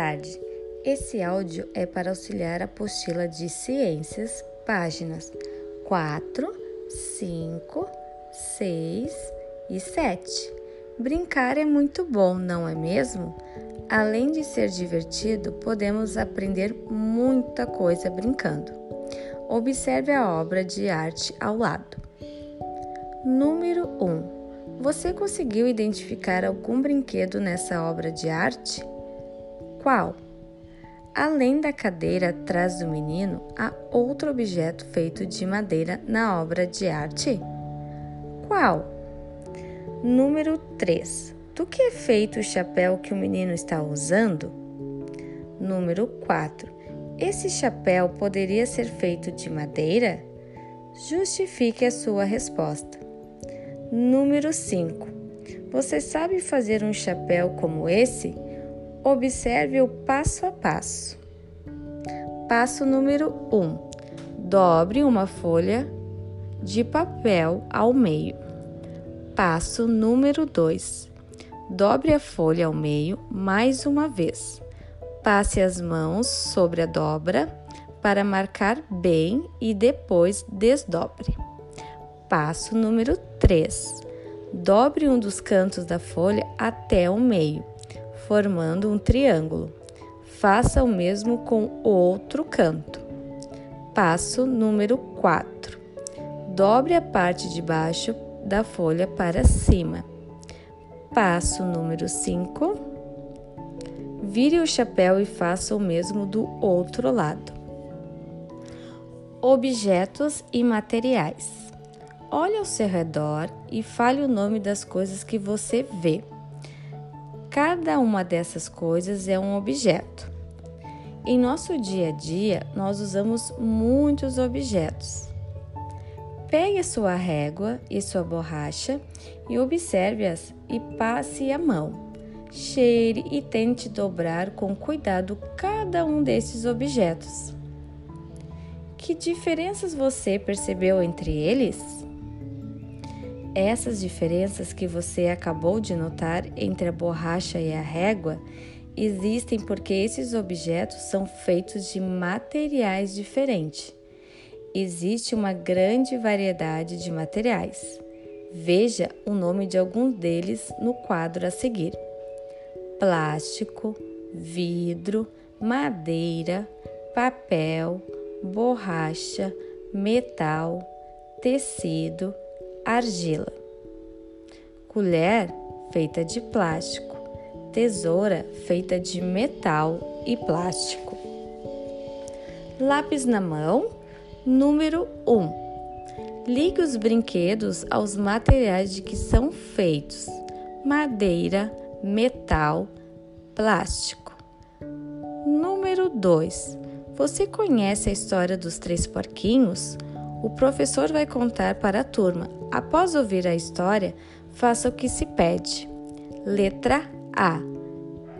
tarde. Esse áudio é para auxiliar a apostila de ciências, páginas 4, 5, 6 e 7. Brincar é muito bom, não é mesmo? Além de ser divertido, podemos aprender muita coisa brincando. Observe a obra de arte ao lado. Número 1. Você conseguiu identificar algum brinquedo nessa obra de arte? Qual? Além da cadeira atrás do menino, há outro objeto feito de madeira na obra de arte? Qual? Número 3. Do que é feito o chapéu que o menino está usando? Número 4. Esse chapéu poderia ser feito de madeira? Justifique a sua resposta. Número 5. Você sabe fazer um chapéu como esse? Observe o passo a passo. Passo número 1. Um, dobre uma folha de papel ao meio. Passo número 2. Dobre a folha ao meio mais uma vez. Passe as mãos sobre a dobra para marcar bem e depois desdobre. Passo número 3. Dobre um dos cantos da folha até o meio, formando um triângulo. Faça o mesmo com o outro canto. Passo número 4. Dobre a parte de baixo da folha para cima. Passo número 5. Vire o chapéu e faça o mesmo do outro lado. Objetos e materiais. Olhe ao seu redor e fale o nome das coisas que você vê. Cada uma dessas coisas é um objeto. Em nosso dia a dia, nós usamos muitos objetos. Pegue a sua régua e sua borracha e observe-as e passe a mão. Cheire e tente dobrar com cuidado cada um desses objetos. Que diferenças você percebeu entre eles? Essas diferenças que você acabou de notar entre a borracha e a régua existem porque esses objetos são feitos de materiais diferentes. Existe uma grande variedade de materiais. Veja o nome de alguns deles no quadro a seguir: plástico, vidro, madeira, papel, borracha, metal, tecido argila, colher feita de plástico, tesoura feita de metal e plástico. Lápis na mão, número 1. Um. Ligue os brinquedos aos materiais de que são feitos: madeira, metal, plástico. Número 2. Você conhece a história dos três porquinhos? O professor vai contar para a turma. Após ouvir a história, faça o que se pede. Letra A.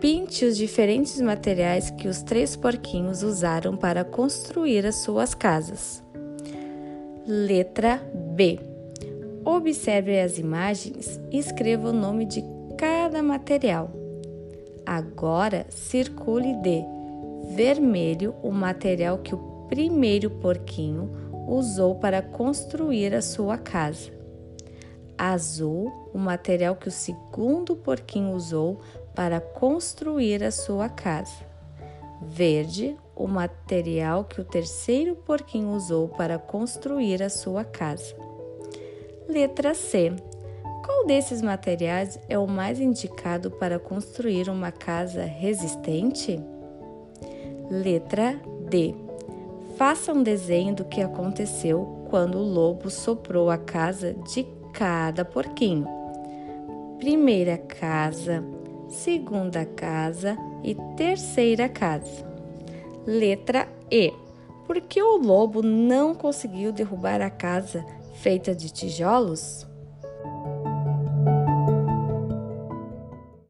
Pinte os diferentes materiais que os três porquinhos usaram para construir as suas casas. Letra B. Observe as imagens e escreva o nome de cada material. Agora circule de vermelho o material que o primeiro porquinho usou para construir a sua casa. Azul, o material que o segundo porquinho usou para construir a sua casa. Verde, o material que o terceiro porquinho usou para construir a sua casa. Letra C. Qual desses materiais é o mais indicado para construir uma casa resistente? Letra D. Faça um desenho do que aconteceu quando o lobo soprou a casa de cada porquinho. Primeira casa, segunda casa e terceira casa. Letra E. Por que o lobo não conseguiu derrubar a casa feita de tijolos?